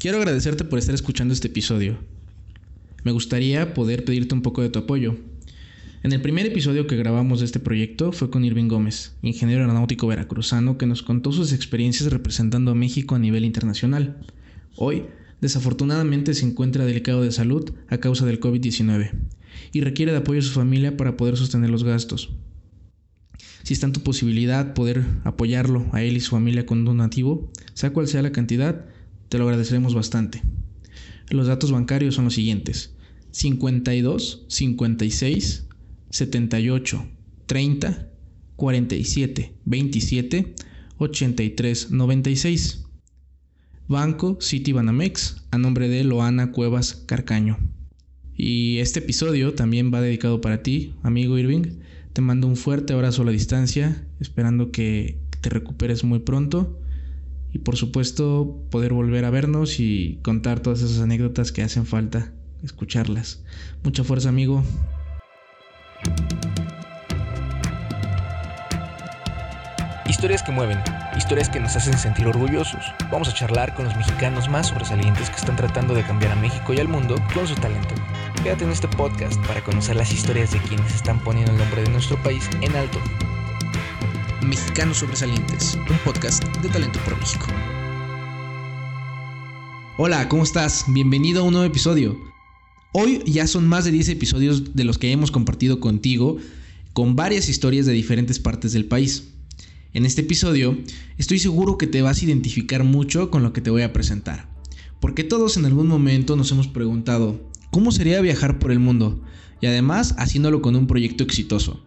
Quiero agradecerte por estar escuchando este episodio. Me gustaría poder pedirte un poco de tu apoyo. En el primer episodio que grabamos de este proyecto fue con Irving Gómez, ingeniero aeronáutico veracruzano que nos contó sus experiencias representando a México a nivel internacional. Hoy, desafortunadamente, se encuentra delicado de salud a causa del COVID-19 y requiere de apoyo de su familia para poder sostener los gastos. Si está en tu posibilidad poder apoyarlo a él y su familia con donativo, sea cual sea la cantidad, te lo agradeceremos bastante. Los datos bancarios son los siguientes: 52 56 78 30 47 27 83 96. Banco City Banamex a nombre de Loana Cuevas Carcaño. Y este episodio también va dedicado para ti, amigo Irving. Te mando un fuerte abrazo a la distancia, esperando que te recuperes muy pronto y por supuesto poder volver a vernos y contar todas esas anécdotas que hacen falta escucharlas. Mucha fuerza amigo. Historias que mueven, historias que nos hacen sentir orgullosos. Vamos a charlar con los mexicanos más sobresalientes que están tratando de cambiar a México y al mundo con su talento. Quédate en este podcast para conocer las historias de quienes están poniendo el nombre de nuestro país en alto Mexicanos Sobresalientes, un podcast de Talento por México. Hola, ¿cómo estás? Bienvenido a un nuevo episodio. Hoy ya son más de 10 episodios de los que hemos compartido contigo con varias historias de diferentes partes del país. En este episodio estoy seguro que te vas a identificar mucho con lo que te voy a presentar, porque todos en algún momento nos hemos preguntado, ¿cómo sería viajar por el mundo? Y además haciéndolo con un proyecto exitoso.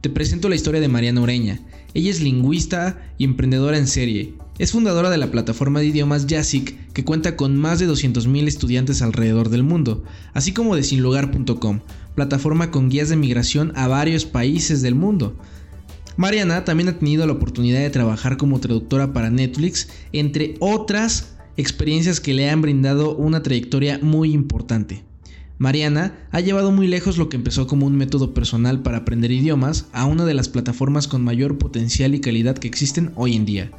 Te presento la historia de Mariana Ureña. Ella es lingüista y emprendedora en serie. Es fundadora de la plataforma de idiomas Yasic, que cuenta con más de 200.000 estudiantes alrededor del mundo, así como de sinlugar.com, plataforma con guías de migración a varios países del mundo. Mariana también ha tenido la oportunidad de trabajar como traductora para Netflix, entre otras experiencias que le han brindado una trayectoria muy importante. Mariana ha llevado muy lejos lo que empezó como un método personal para aprender idiomas a una de las plataformas con mayor potencial y calidad que existen hoy en día.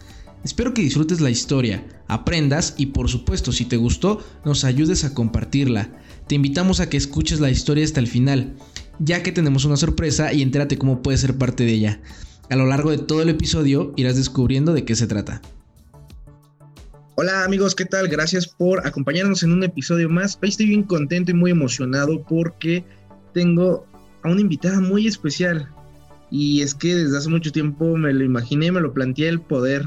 Espero que disfrutes la historia, aprendas y por supuesto si te gustó nos ayudes a compartirla. Te invitamos a que escuches la historia hasta el final, ya que tenemos una sorpresa y entérate cómo puedes ser parte de ella. A lo largo de todo el episodio irás descubriendo de qué se trata. Hola amigos, ¿qué tal? Gracias por acompañarnos en un episodio más. Hoy estoy bien contento y muy emocionado porque tengo a una invitada muy especial. Y es que desde hace mucho tiempo me lo imaginé, me lo planteé el poder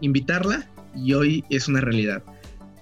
invitarla y hoy es una realidad.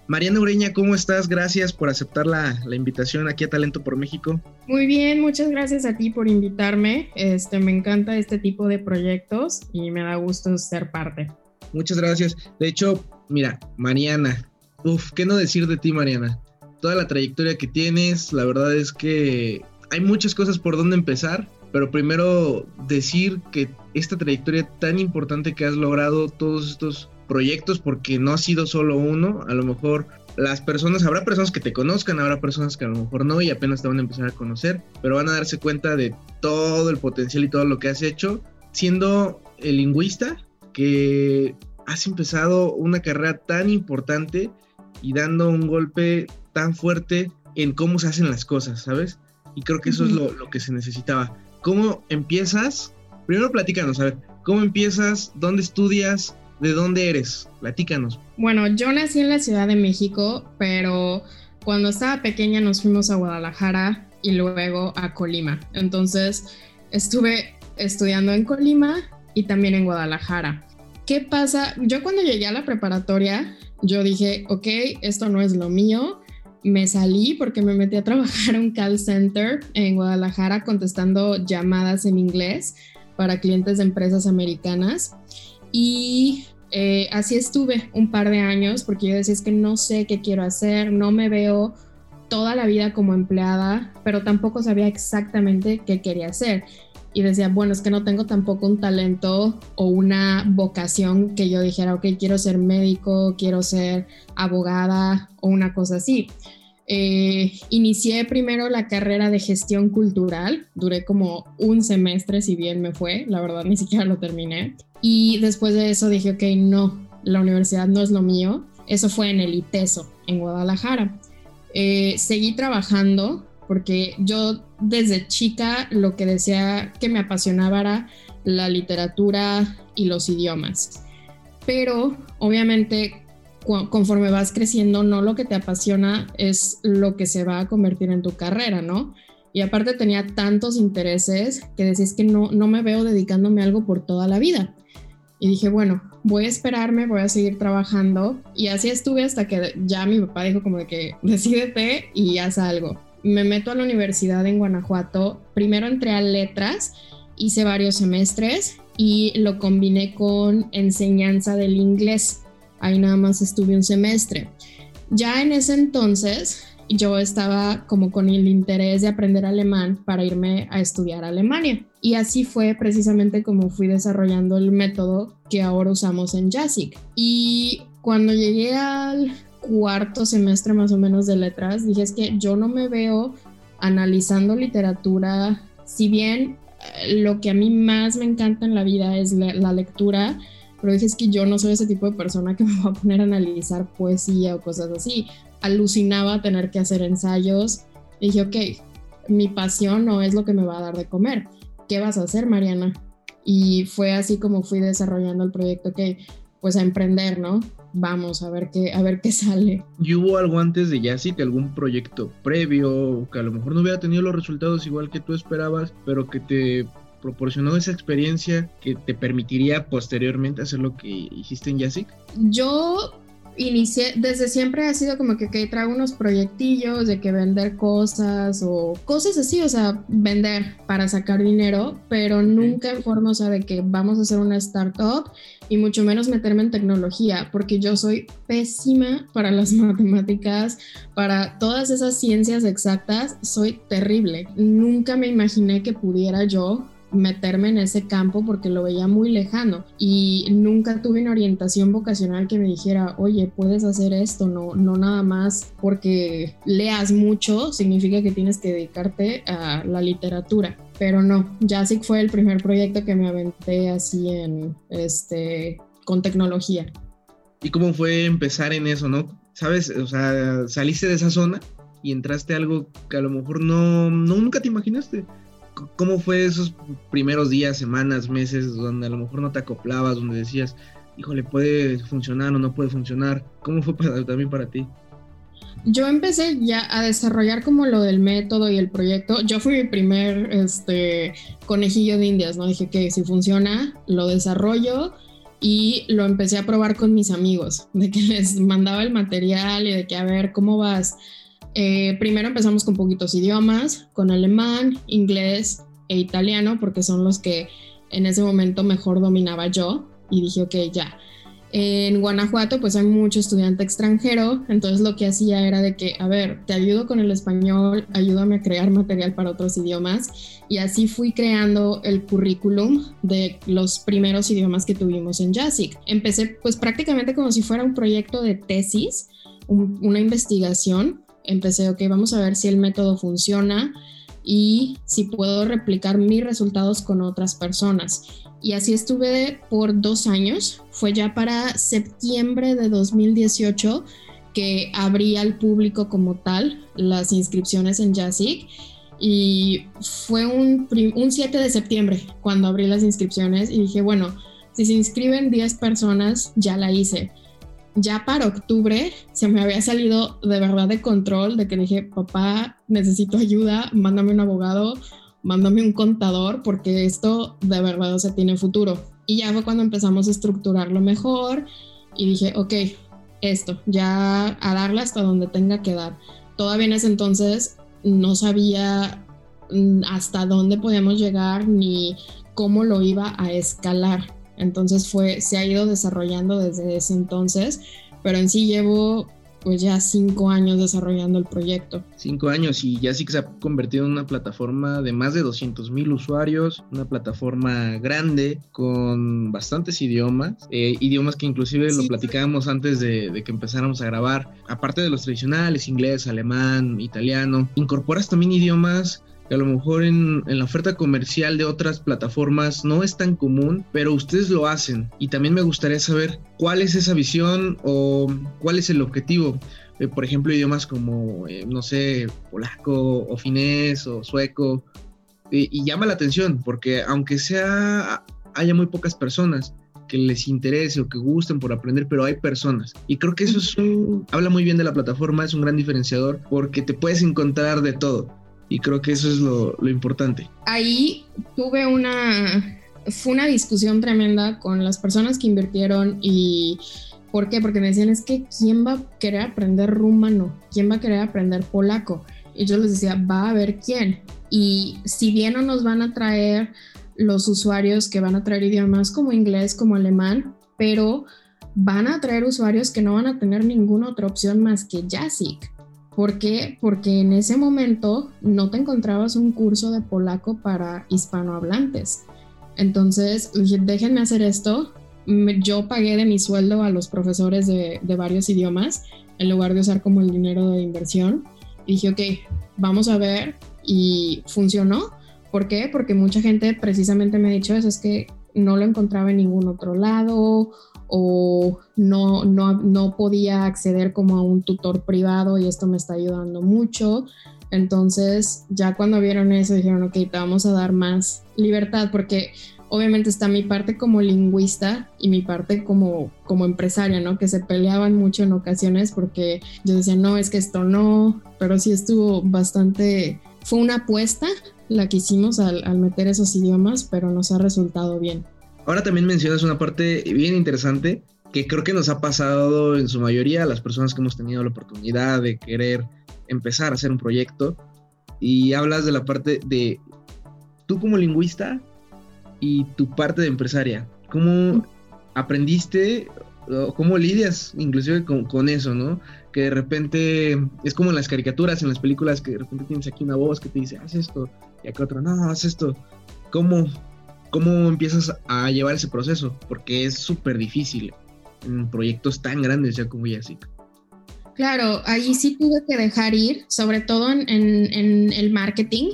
Mariana Ureña, ¿cómo estás? Gracias por aceptar la, la, invitación aquí a Talento por México. Muy bien, muchas gracias a ti por invitarme. Este, me encanta este tipo de proyectos y me da gusto ser parte. Muchas gracias. De hecho, mira, Mariana, uf, ¿qué no decir de ti, Mariana? Toda la trayectoria que tienes, la verdad es que hay muchas cosas por donde empezar, pero primero decir que esta trayectoria tan importante que has logrado, todos estos proyectos, porque no ha sido solo uno, a lo mejor las personas, habrá personas que te conozcan, habrá personas que a lo mejor no y apenas te van a empezar a conocer, pero van a darse cuenta de todo el potencial y todo lo que has hecho, siendo el lingüista que has empezado una carrera tan importante y dando un golpe tan fuerte en cómo se hacen las cosas, ¿sabes? Y creo que eso es lo, lo, que se necesitaba. ¿Cómo empiezas? Primero platícanos, a ver, ¿cómo empiezas? ¿Dónde estudias? ¿De dónde eres? Platícanos. Bueno, yo nací en la Ciudad de México, pero cuando estaba pequeña nos fuimos a Guadalajara y luego a Colima. Entonces estuve estudiando en Colima y también en Guadalajara. ¿Qué pasa? Yo cuando llegué a la preparatoria, yo dije, ok, esto no es lo mío. Me salí porque me metí a trabajar en un call center en Guadalajara contestando llamadas en inglés para clientes de empresas americanas. Y eh, así estuve un par de años porque yo decía, es que no sé qué quiero hacer, no me veo toda la vida como empleada, pero tampoco sabía exactamente qué quería hacer y decía, bueno, es que no tengo tampoco un talento o una vocación que yo dijera, ok, quiero ser médico, quiero ser abogada o una cosa así. Eh, inicié primero la carrera de gestión cultural, duré como un semestre, si bien me fue, la verdad ni siquiera lo terminé. Y después de eso dije, ok, no, la universidad no es lo mío. Eso fue en el ITESO, en Guadalajara. Eh, seguí trabajando porque yo desde chica lo que decía que me apasionaba era la literatura y los idiomas. Pero obviamente conforme vas creciendo, no lo que te apasiona es lo que se va a convertir en tu carrera, ¿no? Y aparte tenía tantos intereses que decís que no, no me veo dedicándome a algo por toda la vida. Y dije, bueno, voy a esperarme, voy a seguir trabajando. Y así estuve hasta que ya mi papá dijo como de que decídete y haz algo. Me meto a la universidad en Guanajuato. Primero entré a letras, hice varios semestres y lo combiné con enseñanza del inglés. Ahí nada más estuve un semestre. Ya en ese entonces yo estaba como con el interés de aprender alemán para irme a estudiar Alemania. Y así fue precisamente como fui desarrollando el método que ahora usamos en JASIC. Y cuando llegué al cuarto semestre más o menos de letras, dije es que yo no me veo analizando literatura, si bien eh, lo que a mí más me encanta en la vida es la, lectura, pero dije es que yo no soy ese tipo de persona que me va a poner a analizar poesía o cosas así alucinaba tener que hacer ensayos. dije, ok, mi pasión no es lo que me va a dar de comer. ¿Qué vas a hacer, Mariana? Y fue así como fui desarrollando el proyecto, que pues a emprender, ¿no? Vamos a ver qué, a ver qué sale. ¿Y hubo algo antes de que algún proyecto previo, que a lo mejor no hubiera tenido los resultados igual que tú esperabas, pero que te proporcionó esa experiencia que te permitiría posteriormente hacer lo que hiciste en Yasic? Yo inicié, desde siempre ha sido como que, que traigo unos proyectillos de que vender cosas o cosas así, o sea, vender para sacar dinero, pero nunca en forma, o sea, de que vamos a hacer una startup y mucho menos meterme en tecnología, porque yo soy pésima para las matemáticas, para todas esas ciencias exactas, soy terrible. Nunca me imaginé que pudiera yo meterme en ese campo porque lo veía muy lejano y nunca tuve una orientación vocacional que me dijera, oye, puedes hacer esto, no, no nada más porque leas mucho significa que tienes que dedicarte a la literatura. Pero no, Jasic fue el primer proyecto que me aventé así en este con tecnología. ¿Y cómo fue empezar en eso, no? ¿Sabes? O sea, saliste de esa zona y entraste a algo que a lo mejor no, no nunca te imaginaste. ¿Cómo fue esos primeros días, semanas, meses donde a lo mejor no te acoplabas, donde decías, híjole, puede funcionar o no puede funcionar? ¿Cómo fue también para ti? Yo empecé ya a desarrollar como lo del método y el proyecto. Yo fui mi primer este, conejillo de indias, ¿no? Dije que si funciona, lo desarrollo y lo empecé a probar con mis amigos, de que les mandaba el material y de que a ver cómo vas eh, primero empezamos con poquitos idiomas, con alemán, inglés e italiano, porque son los que en ese momento mejor dominaba yo. Y dije, ok, ya. En Guanajuato, pues hay mucho estudiante extranjero, entonces lo que hacía era de que, a ver, te ayudo con el español, ayúdame a crear material para otros idiomas. Y así fui creando el currículum de los primeros idiomas que tuvimos en JASIC. Empecé pues prácticamente como si fuera un proyecto de tesis, una investigación empecé, ok, vamos a ver si el método funciona y si puedo replicar mis resultados con otras personas. Y así estuve por dos años. Fue ya para septiembre de 2018 que abrí al público como tal las inscripciones en JASIC. Y fue un, un 7 de septiembre cuando abrí las inscripciones y dije, bueno, si se inscriben 10 personas, ya la hice ya para octubre se me había salido de verdad de control, de que dije, papá, necesito ayuda, mándame un abogado, mándame un contador, porque esto de verdad, o sea, tiene futuro. Y ya fue cuando empezamos a estructurarlo mejor y dije, ok, esto, ya a darle hasta donde tenga que dar. Todavía en ese entonces no sabía mm, hasta dónde podíamos llegar ni cómo lo iba a escalar. Entonces fue, se ha ido desarrollando desde ese entonces, pero en sí llevo pues ya cinco años desarrollando el proyecto. Cinco años y ya sí que se ha convertido en una plataforma de más de 200 mil usuarios, una plataforma grande con bastantes idiomas, eh, idiomas que inclusive lo platicábamos antes de, de, que empezáramos a grabar, aparte de los tradicionales, inglés, alemán, italiano, incorporas también idiomas que a lo mejor en, la oferta comercial de otras plataformas no es tan común, pero ustedes lo hacen. Y también me gustaría saber cuál es esa visión o cuál es el objetivo. por ejemplo, idiomas como, eh, no sé, polaco o finés o sueco. y llama la atención porque aunque sea, haya muy pocas personas, que les interese o que gusten por aprender, pero hay personas. Y creo que eso es habla muy bien de la plataforma, es un gran diferenciador porque te puedes encontrar de todo. Y creo que eso es lo, importante. Ahí tuve una, fue una discusión tremenda con las personas que invirtieron y ¿por qué? Porque me decían es que ¿quién va a querer aprender rumano? ¿Quién va a querer aprender polaco? Y yo les decía, va a haber quién. Y si bien no nos van a traer los usuarios que van a traer idiomas como inglés, como alemán, pero van a traer usuarios que no van a tener ninguna otra opción más que Jasic. ¿Por qué? Porque en ese momento no te encontrabas un curso de polaco para hispanohablantes. Entonces dije, déjenme hacer esto. Yo pagué de mi sueldo a los profesores de, varios idiomas en lugar de usar como el dinero de inversión. Y dije, ok, vamos a ver. Y funcionó ¿Por qué? Porque mucha gente precisamente me ha dicho eso, es que no lo encontraba en ningún otro lado o no, no, no podía acceder como a un tutor privado y esto me está ayudando mucho. Entonces, ya cuando vieron eso, dijeron, ok, te vamos a dar más libertad, porque obviamente está mi parte como lingüista y mi parte como, como empresaria, ¿no? Que se peleaban mucho en ocasiones porque yo decía, no, es que esto no, pero sí estuvo bastante, fue una apuesta la que hicimos al, meter esos idiomas, pero nos ha resultado bien. Ahora también mencionas una parte bien interesante que creo que nos ha pasado en su mayoría a las personas que hemos tenido la oportunidad de querer empezar a hacer un proyecto y hablas de la parte de tú como lingüista y tu parte de empresaria. ¿Cómo aprendiste cómo lidias inclusive con, eso, ¿no? Que de repente es como en las caricaturas, en las películas, que de repente tienes aquí una voz que te dice, haz esto, y acá otra, no, haz esto. ¿Cómo, cómo empiezas a llevar ese proceso? Porque es súper difícil en proyectos tan grandes ya como así. Claro, ahí sí tuve que dejar ir, sobre todo en, en el marketing,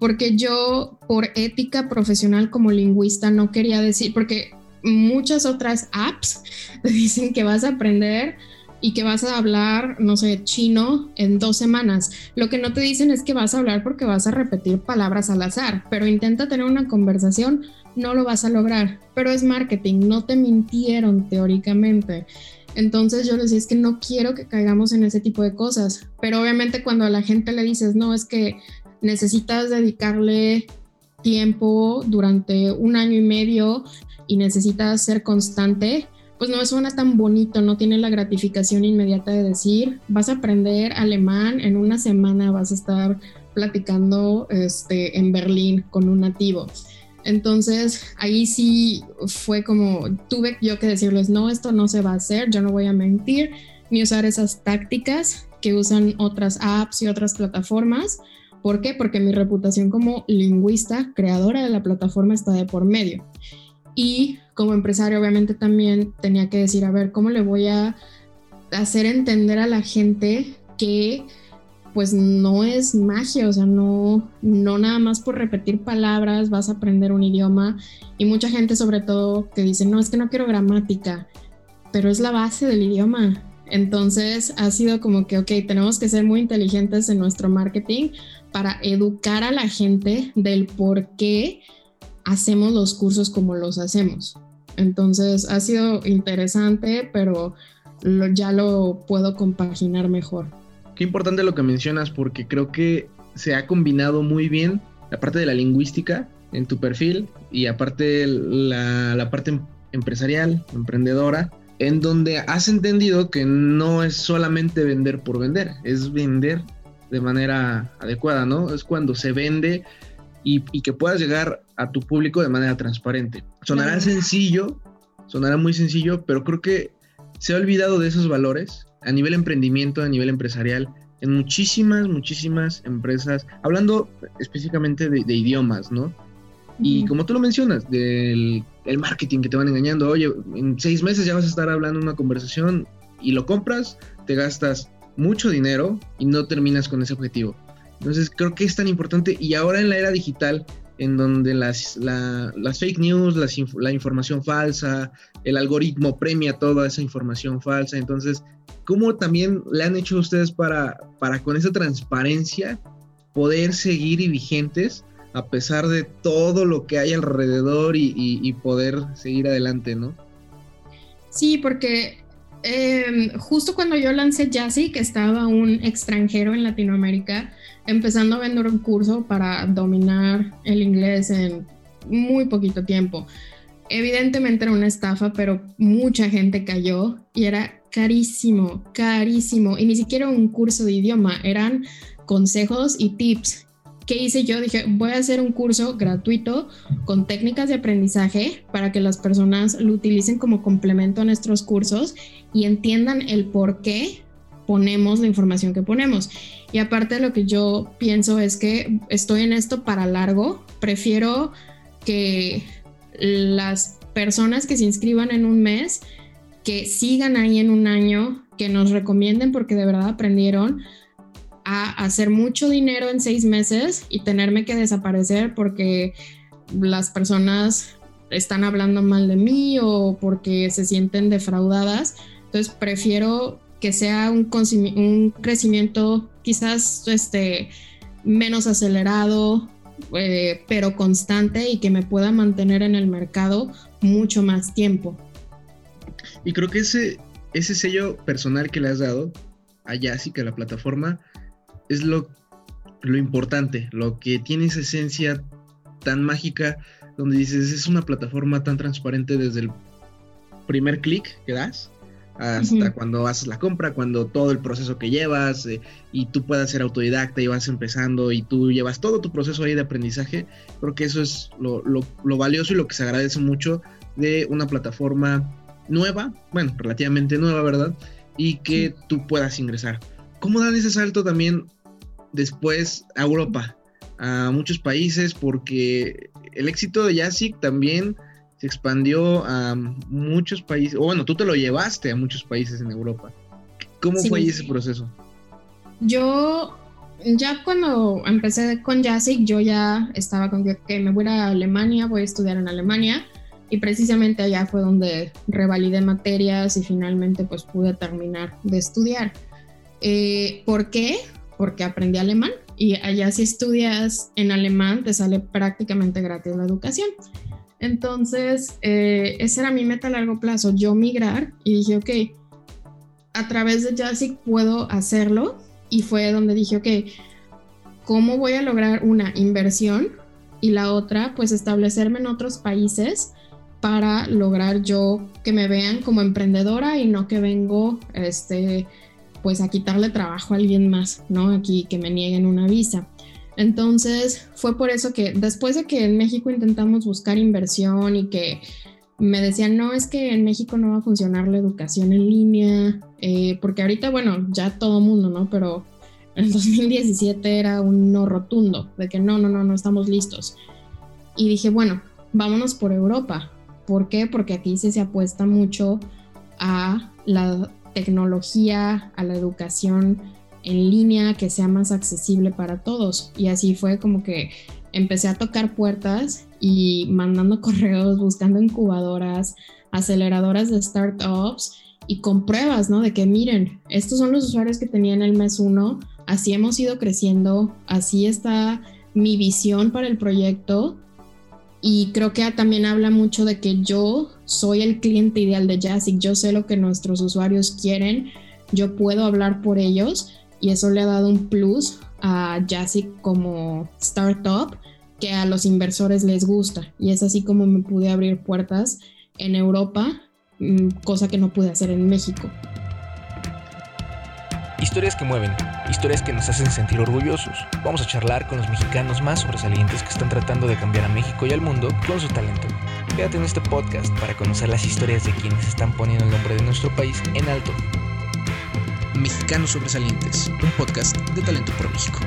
porque yo por ética profesional como lingüista no quería decir, porque muchas otras apps te dicen que vas a aprender y que vas a hablar, no sé, chino en dos semanas. Lo que no te dicen es que vas a hablar porque vas a repetir palabras al azar, pero intenta tener una conversación, no lo vas a lograr. Pero es marketing, no te mintieron teóricamente. Entonces yo les decía, es que no quiero que caigamos en ese tipo de cosas. Pero obviamente cuando a la gente le dices, no, es que necesitas dedicarle tiempo durante un año y medio y necesitas ser constante, pues no suena tan bonito, no tiene la gratificación inmediata de decir, vas a aprender alemán, en una semana vas a estar platicando este, en Berlín con un nativo. Entonces ahí sí fue como, tuve yo que decirles, no, esto no se va a hacer, yo no voy a mentir, ni usar esas tácticas que usan otras apps y otras plataformas. ¿Por qué? Porque mi reputación como lingüista, creadora de la plataforma, está de por medio. Y como empresario obviamente también tenía que decir, a ver, ¿cómo le voy a hacer entender a la gente que pues no es magia, o sea, no, no nada más por repetir palabras vas a aprender un idioma. Y mucha gente sobre todo que dice, no, es que no quiero gramática, pero es la base del idioma. Entonces ha sido como que, ok, tenemos que ser muy inteligentes en nuestro marketing para educar a la gente del por qué hacemos los cursos como los hacemos. Entonces ha sido interesante, pero ya lo puedo compaginar mejor. Qué importante lo que mencionas porque creo que se ha combinado muy bien la parte de la lingüística en tu perfil y aparte la, la parte empresarial, emprendedora, en donde has entendido que no es solamente vender por vender, es vender de manera adecuada, ¿no? Es cuando se vende y, que puedas llegar a tu público de manera transparente. Sonará sencillo, sonará muy sencillo, pero creo que se ha olvidado de esos valores a nivel emprendimiento, a nivel empresarial, en muchísimas, muchísimas empresas, hablando específicamente de, idiomas, ¿no? Y como tú lo mencionas, del el marketing que te van engañando, oye, en seis meses ya vas a estar hablando una conversación y lo compras, te gastas mucho dinero y no terminas con ese objetivo. Entonces creo que es tan importante y ahora en la era digital, en donde las, las fake news, la información falsa, el algoritmo premia toda esa información falsa, entonces, ¿cómo también le han hecho ustedes para, para con esa transparencia poder seguir y vigentes a pesar de todo lo que hay alrededor y, poder seguir adelante, ¿no? Sí, porque em, justo cuando yo lancé Jazzy, que estaba un extranjero en Latinoamérica, empezando a vender un curso para dominar el inglés en muy poquito tiempo. Evidentemente era una estafa, pero mucha gente cayó y era carísimo, carísimo. Y ni siquiera un curso de idioma, eran consejos y tips. ¿Qué hice yo? Dije, voy a hacer un curso gratuito con técnicas de aprendizaje para que las personas lo utilicen como complemento a nuestros cursos y entiendan el por qué ponemos la información que ponemos. Y aparte lo que yo pienso es que estoy en esto para largo. Prefiero que las personas que se inscriban en un mes, que sigan ahí en un año, que nos recomienden porque de verdad aprendieron a hacer mucho dinero en seis meses y tenerme que desaparecer porque las personas están hablando mal de mí o porque se sienten defraudadas. Entonces prefiero que sea un, un crecimiento quizás este, menos acelerado, eh, pero constante y que me pueda mantener en el mercado mucho más tiempo. Y creo que ese, ese sello personal que le has dado a que a la plataforma, es lo, lo importante, lo que tiene esa esencia tan mágica, donde dices, es una plataforma tan transparente desde el primer clic que das hasta cuando haces la compra, cuando todo el proceso que llevas eh, y tú puedas ser autodidacta y vas empezando y tú llevas todo tu proceso ahí de aprendizaje, creo que eso es lo, lo valioso y lo que se agradece mucho de una plataforma nueva, bueno, relativamente nueva, ¿verdad? Y que tú puedas ingresar. ¿Cómo dan ese salto también después a Europa, a muchos países? Porque el éxito de Yasik también se expandió a muchos países, o bueno, tú te lo llevaste a muchos países en Europa. ¿Cómo fue ese proceso? Yo, ya cuando empecé con Yasik, yo ya estaba con que me voy a Alemania, voy a estudiar en Alemania y precisamente allá fue donde revalidé materias y finalmente pues pude terminar de estudiar. Eh, ¿Por qué? Porque aprendí alemán y allá si estudias en alemán te sale prácticamente gratis la educación. Entonces, eh, esa era mi meta a largo plazo, yo migrar y dije, ok, a través de Jazzy puedo hacerlo y fue donde dije, ok, ¿cómo voy a lograr una inversión? Y la otra, pues establecerme en otros países para lograr yo que me vean como emprendedora y no que vengo, este, pues a quitarle trabajo a alguien más, ¿no? Aquí que me nieguen una visa. Entonces fue por eso que después de que en México intentamos buscar inversión y que me decían, no, es que en México no va a funcionar la educación en línea, eh, porque ahorita, bueno, ya todo mundo, ¿no? Pero en 2017 era un no rotundo, de que no, no, no, no estamos listos. Y dije, bueno, vámonos por Europa. ¿Por qué? Porque aquí se, se apuesta mucho a la tecnología, a la educación en línea que sea más accesible para todos. Y así fue como que empecé a tocar puertas y mandando correos, buscando incubadoras, aceleradoras de startups y con pruebas, ¿no? De que miren, estos son los usuarios que tenía en el mes uno, así hemos ido creciendo, así está mi visión para el proyecto. Y creo que también habla mucho de que yo soy el cliente ideal de Jazzy, yo sé lo que nuestros usuarios quieren, yo puedo hablar por ellos y eso le ha dado un plus a Jazzy como startup que a los inversores les gusta y es así como me pude abrir puertas en Europa, mm, cosa que no pude hacer en México. Historias que mueven, historias que nos hacen sentir orgullosos. Vamos a charlar con los mexicanos más sobresalientes que están tratando de cambiar a México y al mundo con su talento. Quédate en este podcast para conocer las historias de quienes están poniendo el nombre de nuestro país en alto Mexicanos Sobresalientes, un podcast de Talento por México.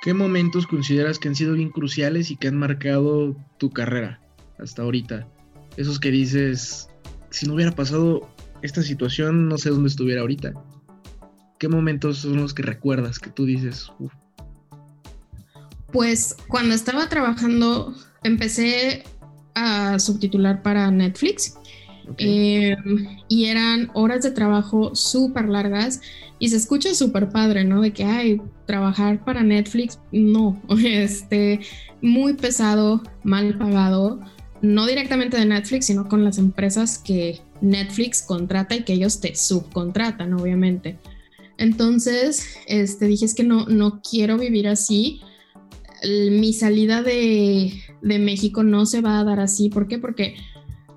¿Qué momentos consideras que han sido bien cruciales y que han marcado tu carrera hasta ahorita? Esos que dices, si no hubiera pasado esta situación, no sé dónde estuviera ahorita. ¿Qué momentos son los que recuerdas que tú dices? Pues cuando estaba trabajando, empecé a subtitular para Netflix. Em, y eran horas de trabajo súper largas y se escucha súper padre, ¿no? De que, ay, trabajar para Netflix, no, este, muy pesado, mal pagado, no directamente de Netflix, sino con las empresas que Netflix contrata y que ellos te subcontratan, obviamente. Entonces, este, dije, es que no, no quiero vivir así. Mi salida de, México no se va a dar así. ¿Por qué? Porque,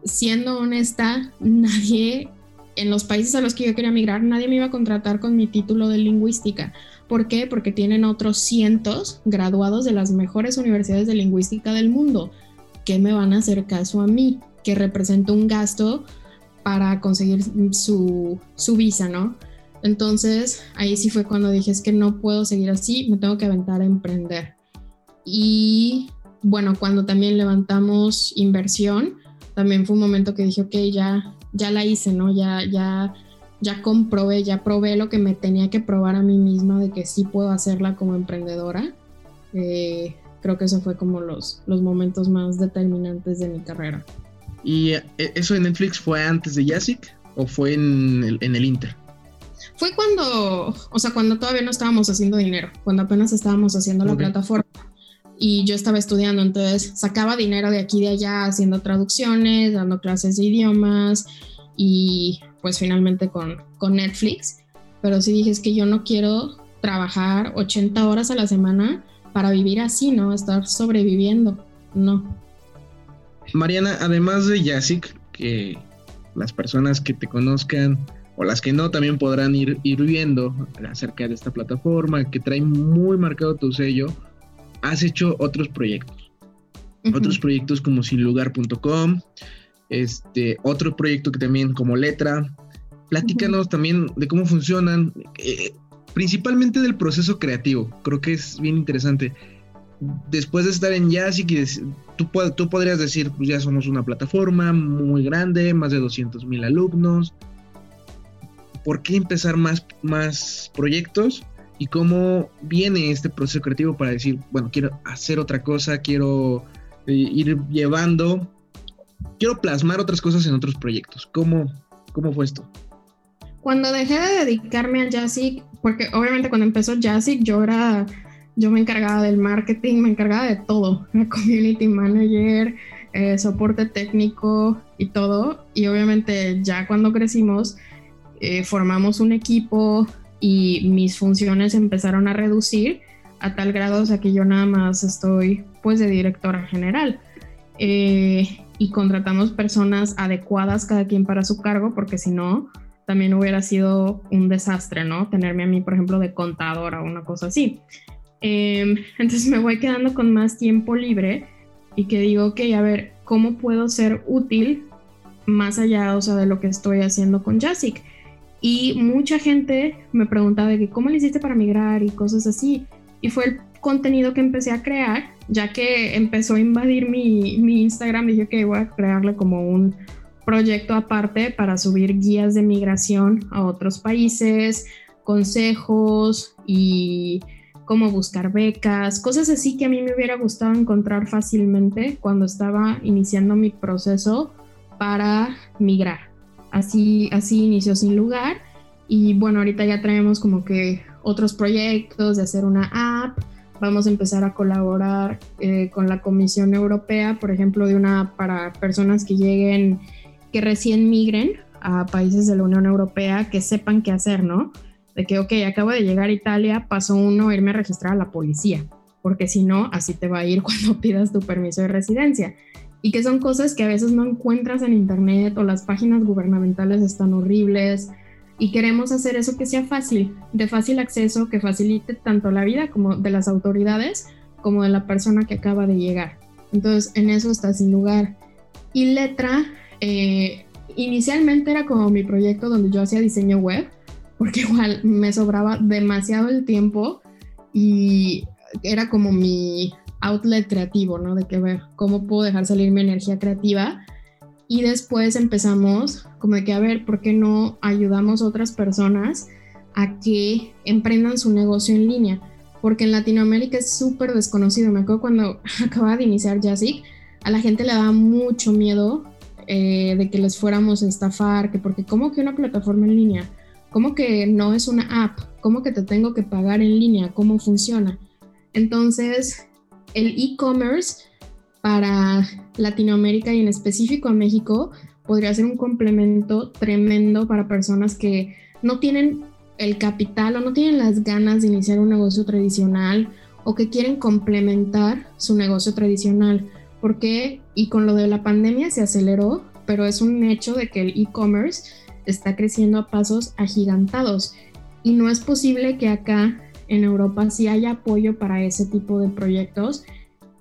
siendo honesta, nadie en los países a los que yo quería migrar, nadie me iba a contratar con mi título de lingüística. ¿Por qué? Porque tienen otros cientos graduados de las mejores universidades de lingüística del mundo. ¿Qué me van a hacer caso a mí? Que represento un gasto para conseguir su, su visa, ¿no? Entonces ahí sí fue cuando dije es que no puedo seguir así, me tengo que aventar a emprender. Y bueno, cuando también levantamos inversión, también fue un momento que dije, ok, ya, ya la hice, ¿no? Ya, ya, ya comprobé, ya probé lo que me tenía que probar a mí misma de que sí puedo hacerla como emprendedora. Eh, creo que eso fue como los, los momentos más determinantes de mi carrera. ¿Y eh, eso en Netflix fue antes de Yasik o fue en el, en el Inter? Fue cuando, o sea, cuando todavía no estábamos haciendo dinero, cuando apenas estábamos haciendo la plataforma y yo estaba estudiando, entonces sacaba dinero de aquí y de allá haciendo traducciones, dando clases de idiomas y pues finalmente con, con Netflix. Pero sí dije, es que yo no quiero trabajar 80 horas a la semana para vivir así, ¿no? Estar sobreviviendo, no. Mariana, además de Yasik, que las personas que te conozcan o las que no también podrán ir, ir viendo acerca de esta plataforma que trae muy marcado tu sello, has hecho otros proyectos. Otros proyectos como sinlugar.com, este, otro proyecto que también como letra. Platícanos también de cómo funcionan, eh, principalmente del proceso creativo. Creo que es bien interesante. Después de estar en Jazz, tú, tú podrías decir, pues ya somos una plataforma muy grande, más de 200 mil alumnos, por qué empezar más, más proyectos y cómo viene este proceso creativo para decir, bueno, quiero hacer otra cosa, quiero eh, ir llevando, quiero plasmar otras cosas en otros proyectos. ¿Cómo, cómo fue esto? Cuando dejé de dedicarme al Jazzic, porque obviamente cuando empezó Jazzic yo era, yo me encargaba del marketing, me encargaba de todo, era community manager, eh, soporte técnico y todo. Y obviamente ya cuando crecimos, eh, formamos un equipo y mis funciones empezaron a reducir a tal grado, o sea que yo nada más estoy pues de directora general. Eh, y contratamos personas adecuadas cada quien para su cargo, porque si no, también hubiera sido un desastre, ¿no? Tenerme a mí, por ejemplo, de contadora o una cosa así. Em, entonces me voy quedando con más tiempo libre y que digo, ok, a ver, ¿cómo puedo ser útil más allá, o sea, de lo que estoy haciendo con Jasic? Y mucha gente me preguntaba de cómo le hiciste para migrar y cosas así. Y fue el contenido que empecé a crear, ya que empezó a invadir mi, mi Instagram, dije que voy a crearle como un proyecto aparte para subir guías de migración a otros países, consejos y cómo buscar becas, cosas así que a mí me hubiera gustado encontrar fácilmente cuando estaba iniciando mi proceso para migrar. Así, así inició Sin Lugar. Y bueno, ahorita ya traemos como que otros proyectos de hacer una app. Vamos a empezar a colaborar eh, con la Comisión Europea, por ejemplo, de una app para personas que lleguen, que recién migren a países de la Unión Europea, que sepan qué hacer, ¿no? De que, ok, acabo de llegar a Italia, paso uno, irme a registrar a la policía, porque si no, así te va a ir cuando pidas tu permiso de residencia y que son cosas que a veces no encuentras en internet o las páginas gubernamentales están horribles y queremos hacer eso que sea fácil, de fácil acceso, que facilite tanto la vida como de las autoridades como de la persona que acaba de llegar. Entonces, en eso está sin lugar. Y letra, eh, inicialmente era como mi proyecto donde yo hacía diseño web, porque igual me sobraba demasiado el tiempo y era como mi outlet creativo, ¿no? De que ver cómo puedo dejar salir mi energía creativa. Y después empezamos como de que, a ver, ¿por qué no ayudamos a otras personas a que emprendan su negocio en línea, porque en Latinoamérica es súper desconocido. Me acuerdo cuando acababa de iniciar Jazzic, a la gente le daba mucho miedo eh, de que les fuéramos a estafar, que porque ¿cómo que una plataforma en línea? ¿Cómo que no es una app? ¿Cómo que te tengo que pagar en línea? ¿Cómo funciona? Entonces, el e-commerce para Latinoamérica y en específico a México podría ser un complemento tremendo para personas que no tienen el capital o no tienen las ganas de iniciar un negocio tradicional o que quieren complementar su negocio tradicional. Porque, y con lo de la pandemia se aceleró, pero es un hecho de que el e-commerce está creciendo a pasos agigantados y no es posible que acá en Europa sí haya apoyo para ese tipo de proyectos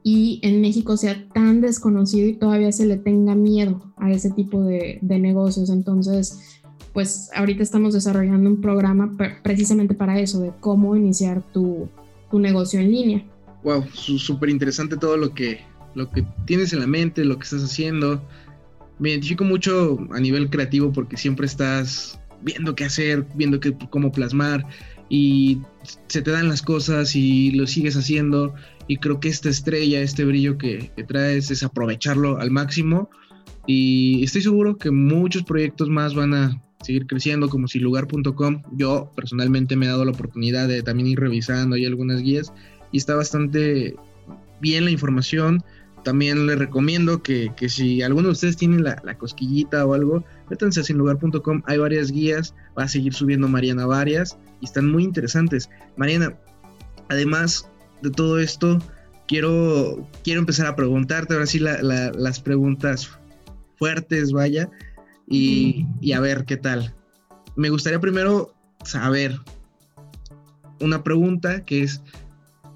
y en México sea tan desconocido y todavía se le tenga miedo a ese tipo de, negocios. Entonces, pues ahorita estamos desarrollando un programa precisamente para eso, de cómo iniciar tu, tu negocio en línea. Wow, súper interesante todo lo que, lo que tienes en la mente, lo que estás haciendo. Me identifico mucho a nivel creativo porque siempre estás viendo qué hacer, viendo qué, cómo plasmar y se te dan las cosas y lo sigues haciendo y creo que esta estrella, este brillo que, traes es aprovecharlo al máximo y estoy seguro que muchos proyectos más van a seguir creciendo como si lugar.com. Yo personalmente me he dado la oportunidad de también ir revisando ahí algunas guías y está bastante bien la información. También les recomiendo que, si alguno de ustedes tiene la, la cosquillita o algo, métanse a sinlugar.com, hay varias guías, va a seguir subiendo Mariana varias y están muy interesantes. Mariana, además de todo esto, quiero, quiero empezar a preguntarte ahora sí las preguntas fuertes, vaya, y, y a ver qué tal. Me gustaría primero saber una pregunta que es,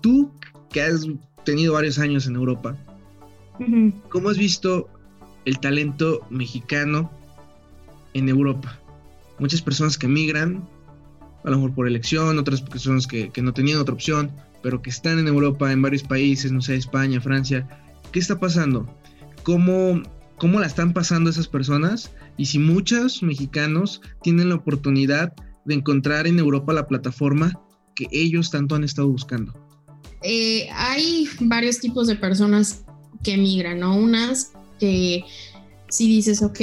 tú que has tenido varios años en Europa, ¿cómo has visto el talento mexicano en Europa? Muchas personas que migran a lo mejor por elección, otras personas que, que no tenían otra opción, pero que están en Europa, en varios países, no sé, España, Francia. ¿Qué está pasando? ¿Cómo, cómo la están pasando esas personas? Y si muchos mexicanos tienen la oportunidad de encontrar en Europa la plataforma que ellos tanto han estado buscando. Eh, hay varios tipos de personas que migran, ¿no? Unas que si dices, ok,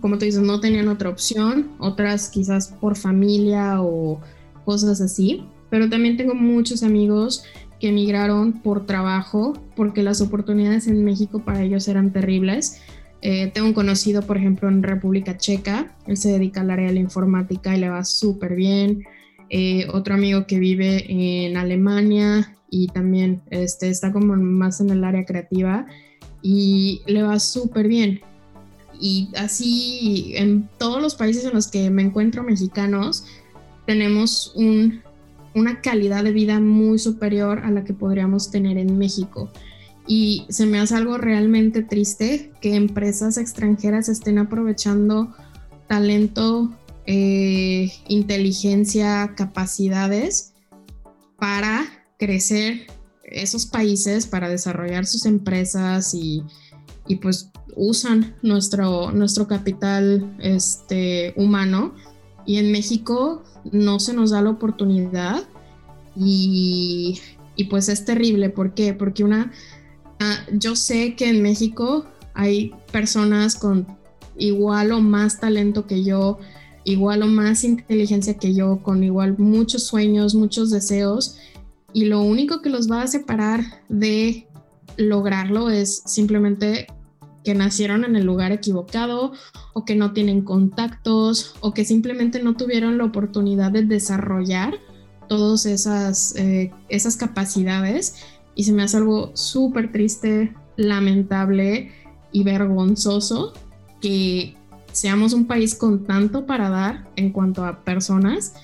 como tú dices, no tenían otra opción, otras quizás por familia o cosas así, pero también tengo muchos amigos que emigraron por trabajo porque las oportunidades en México para ellos eran terribles. Eh, tengo un conocido, por ejemplo, en República Checa, él se dedica al área de la informática y le va súper bien. Eh, otro amigo que vive en Alemania y también este, está como más en el área creativa y le va súper bien y así en todos los países en los que me encuentro mexicanos tenemos una calidad de vida muy superior a la que podríamos tener en México. Y se me hace algo realmente triste que empresas extranjeras estén aprovechando talento, eh, inteligencia, capacidades para crecer esos países, para desarrollar sus empresas y, y pues usan nuestro, nuestro capital este, humano y en México no se nos da la oportunidad y, pues es terrible. ¿Por qué? Porque una, ah, yo sé que en México hay personas con igual o más talento que yo, igual o más inteligencia que yo, con igual muchos sueños, muchos deseos y lo único que los va a separar de lograrlo es simplemente que nacieron en el lugar equivocado o que no tienen contactos o que simplemente no tuvieron la oportunidad de desarrollar todas esas, eh, esas capacidades. Y se me hace algo súper triste, lamentable y vergonzoso que seamos un país con tanto para dar en cuanto a personas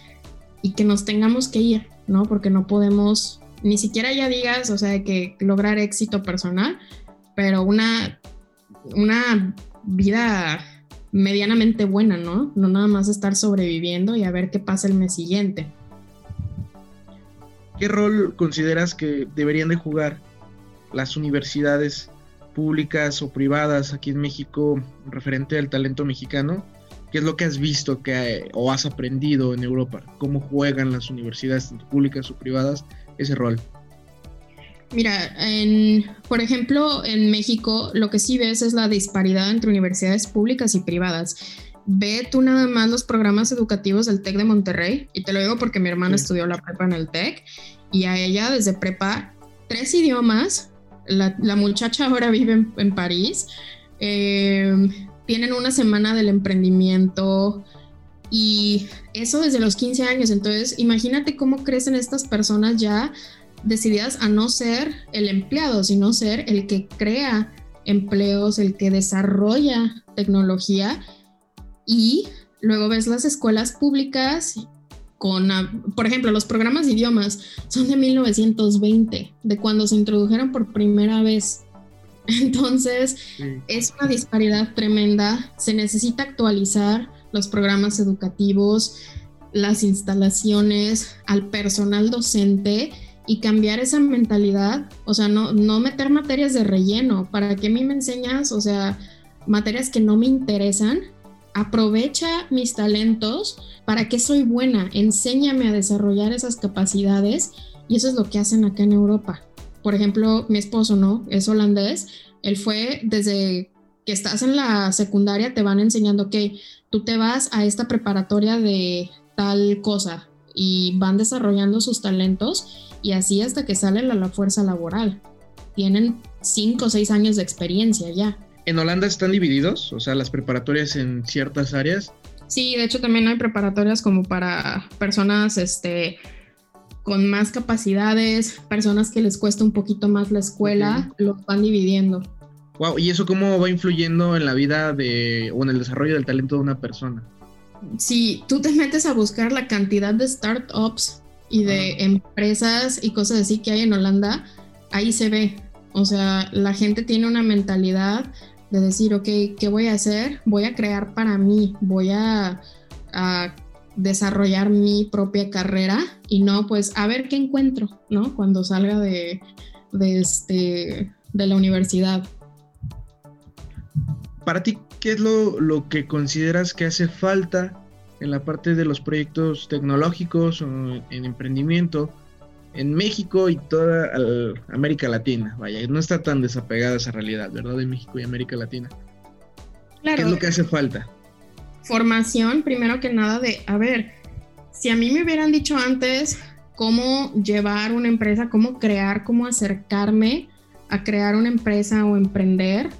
y que nos tengamos que ir, ¿no? Porque no podemos, ni siquiera ya digas, o sea, que lograr éxito personal, pero una una vida medianamente buena, ¿no? No nada más estar sobreviviendo y a ver qué pasa el mes siguiente. ¿Qué rol consideras que deberían de jugar las universidades públicas o privadas aquí en México referente al talento mexicano ¿Qué es lo que has visto que, o has aprendido en Europa? ¿Cómo juegan las universidades, tanto públicas o privadas, ese rol? Mira, en, por ejemplo, en México lo que sí ves es la disparidad entre universidades públicas y privadas. Ve tú nada más los programas educativos del TEC de Monterrey, y te lo digo porque mi hermana estudió la prepa en el TEC, y a ella desde prepa, tres idiomas, la, muchacha ahora vive en, París, em, tienen una semana del emprendimiento, y eso desde los 15 años, entonces imagínate cómo crecen estas personas ya decididas a no ser el empleado, sino ser el que crea empleos, el que desarrolla tecnología y luego ves las escuelas públicas con, por ejemplo, los programas de idiomas son de 1920, de cuando se introdujeron por primera vez. Entonces, es una disparidad tremenda. Se necesita actualizar los programas educativos, las instalaciones, al personal docente y cambiar esa mentalidad, o sea, no, no meter materias de relleno, ¿para qué a mí me enseñas? O sea, materias que no me interesan, aprovecha mis talentos, ¿para qué soy buena? Enséñame a desarrollar esas capacidades y eso es lo que hacen acá en Europa. Por ejemplo, mi esposo, ¿no? Es holandés, él fue desde que estás en la secundaria, te van enseñando que tú te vas a esta preparatoria de tal cosa y van desarrollando sus talentos y así hasta que salen a la fuerza laboral. Tienen cinco o seis años de experiencia ya. ¿En Holanda están divididos? O sea, las preparatorias en ciertas áreas. Sí, de hecho también hay preparatorias como para personas este, con más capacidades, personas que les cuesta un poquito más la escuela, lo van dividiendo. Wow, ¿y eso cómo va influyendo en la vida de o en el desarrollo del talento de una persona? Si tú te metes a buscar la cantidad de startups y de empresas y cosas así que hay en Holanda, ahí se ve. O sea, la gente tiene una mentalidad de decir, ok, ¿qué voy a hacer? Voy a crear para mí, voy a, desarrollar mi propia carrera y no, pues a ver qué encuentro, ¿no? Cuando salga de, de, este, de la universidad. Para ti, ¿qué es lo, lo que consideras que hace falta en la parte de los proyectos tecnológicos o en emprendimiento en México y toda América Latina. Vaya, no está tan desapegada esa realidad, ¿verdad? De México y América Latina. Claro. ¿Qué es lo que hace falta? Formación, primero que nada, de, a ver, si a mí me hubieran dicho antes cómo llevar una empresa, cómo crear, cómo acercarme a crear una empresa o emprender,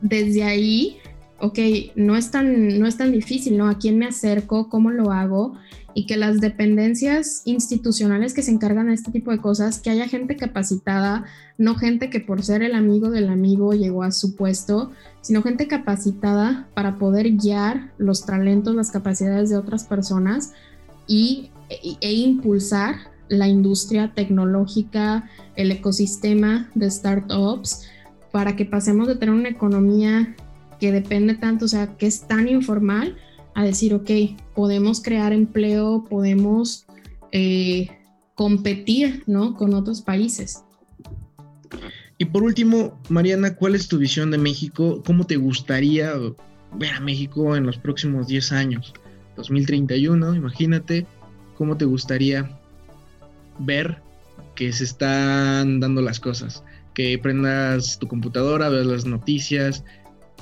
desde ahí ok, no es tan, no es tan difícil, ¿no? ¿A quién me acerco? ¿Cómo lo hago? Y que las dependencias institucionales que se encargan de este tipo de cosas, que haya gente capacitada, no gente que por ser el amigo del amigo llegó a su puesto, sino gente capacitada para poder guiar los talentos, las capacidades de otras personas y, e, e impulsar la industria tecnológica, el ecosistema de startups, para que pasemos de tener una economía que depende tanto, o sea, que es tan informal, a decir, ok, podemos crear empleo, podemos eh, competir, ¿no? Con otros países. Y por último, Mariana, ¿cuál es tu visión de México? ¿Cómo te gustaría ver a México en los próximos 10 años? 2031, imagínate, ¿cómo te gustaría ver que se están dando las cosas? Que prendas tu computadora, veas las noticias,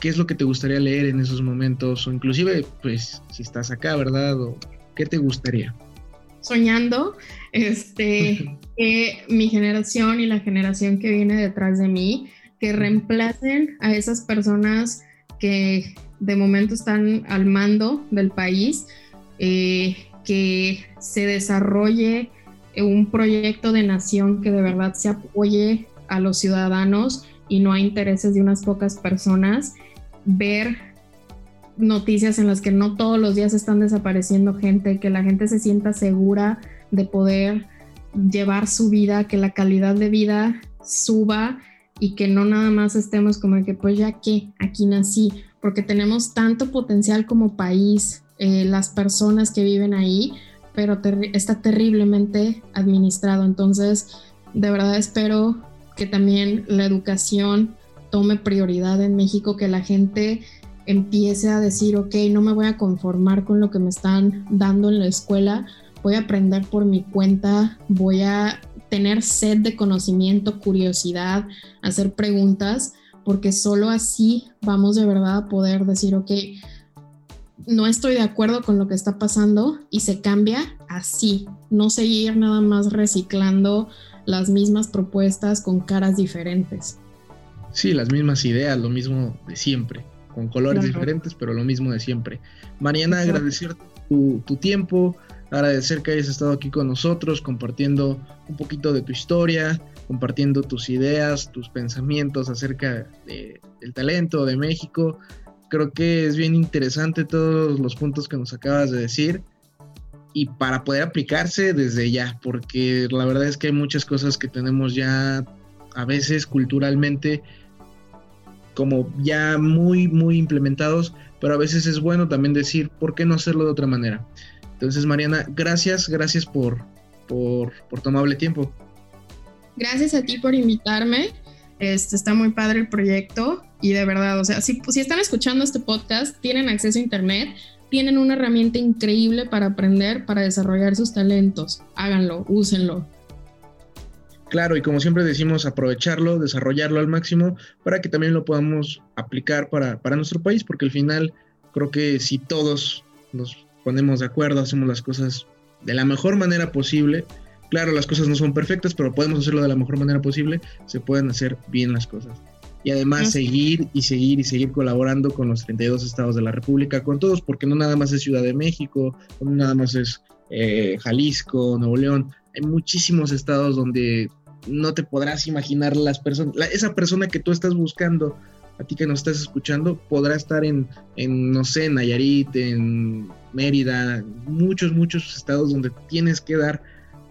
qué es lo que te gustaría leer en esos momentos o inclusive pues si estás acá, ¿verdad? O, ¿Qué te gustaría? Soñando, este, que mi generación y la generación que viene detrás de mí, que reemplacen a esas personas que de momento están al mando del país, eh, que se desarrolle un proyecto de nación que de verdad se apoye a los ciudadanos y no a intereses de unas pocas personas, ver noticias en las que no todos los días están desapareciendo gente, que la gente se sienta segura de poder llevar su vida, que la calidad de vida suba y que no nada más estemos como que pues ya que aquí nací, porque tenemos tanto potencial como país, eh, las personas que viven ahí, pero está terriblemente administrado. Entonces, de verdad espero que también la educación tome prioridad en México, que la gente empiece a decir, ok, no me voy a conformar con lo que me están dando en la escuela, voy a aprender por mi cuenta, voy a tener sed de conocimiento, curiosidad, hacer preguntas, porque solo así vamos de verdad a poder decir, ok, no estoy de acuerdo con lo que está pasando y se cambia así, no seguir nada más reciclando las mismas propuestas con caras diferentes. Sí, las mismas ideas, lo mismo de siempre, con colores diferentes, pero lo mismo de siempre. Mariana, agradecer tu, tu tiempo, agradecer que hayas estado aquí con nosotros, compartiendo un poquito de tu historia, compartiendo tus ideas, tus pensamientos acerca del talento de México. Creo que es bien interesante todos los puntos que nos acabas de decir y para poder aplicarse desde ya, porque la verdad es que hay muchas cosas que tenemos ya a veces culturalmente como ya muy, muy implementados, pero a veces es bueno también decir, ¿por qué no hacerlo de otra manera? Entonces, Mariana, gracias, gracias por, por, por tu tiempo. Gracias a ti por invitarme. Este, está muy padre el proyecto y de verdad, o sea, si, si están escuchando este podcast, tienen acceso a Internet, tienen una herramienta increíble para aprender, para desarrollar sus talentos. Háganlo, úsenlo. Claro, y como siempre decimos, aprovecharlo, desarrollarlo al máximo para que también lo podamos aplicar para, para nuestro país, porque al final creo que si todos nos ponemos de acuerdo, hacemos las cosas de la mejor manera posible, Claro, las cosas no son perfectas, pero podemos hacerlo de la mejor manera posible. Se pueden hacer bien las cosas. Y además seguir y seguir y seguir colaborando con los 32 estados de la República, con todos, porque no nada más es Ciudad de México, no nada más es eh, Jalisco, Nuevo León. Hay muchísimos estados donde no te podrás imaginar las personas, esa persona que tú estás buscando, a ti que nos estás escuchando, podrá estar en, en, no sé, en Nayarit, en Mérida, muchos, muchos estados donde tienes que dar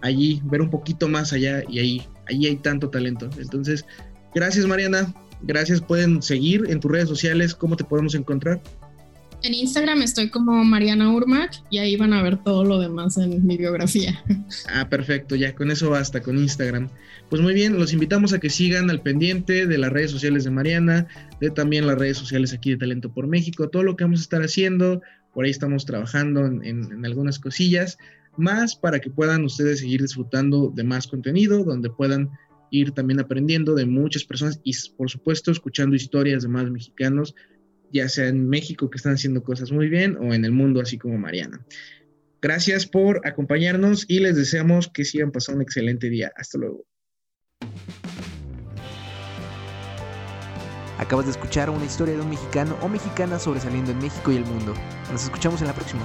allí, ver un poquito más allá y ahí, ahí hay tanto talento. Entonces, gracias Mariana, gracias, pueden seguir en tus redes sociales, ¿cómo te podemos encontrar? En Instagram estoy como Mariana Urmac y ahí van a ver todo lo demás en mi biografía. Ah, perfecto, ya con eso basta, con Instagram. Pues muy bien, los invitamos a que sigan al pendiente de las redes sociales de Mariana, de también las redes sociales aquí de Talento por México, todo lo que vamos a estar haciendo, por ahí estamos trabajando en, en algunas cosillas más para que puedan ustedes seguir disfrutando de más contenido, donde puedan ir también aprendiendo de muchas personas y por supuesto escuchando historias de más mexicanos, ya sea en México que están haciendo cosas muy bien o en el mundo así como Mariana. Gracias por acompañarnos y les deseamos que sigan pasando un excelente día. Hasta luego. Acabas de escuchar una historia de un mexicano o mexicana sobresaliendo en México y el mundo. Nos escuchamos en la próxima.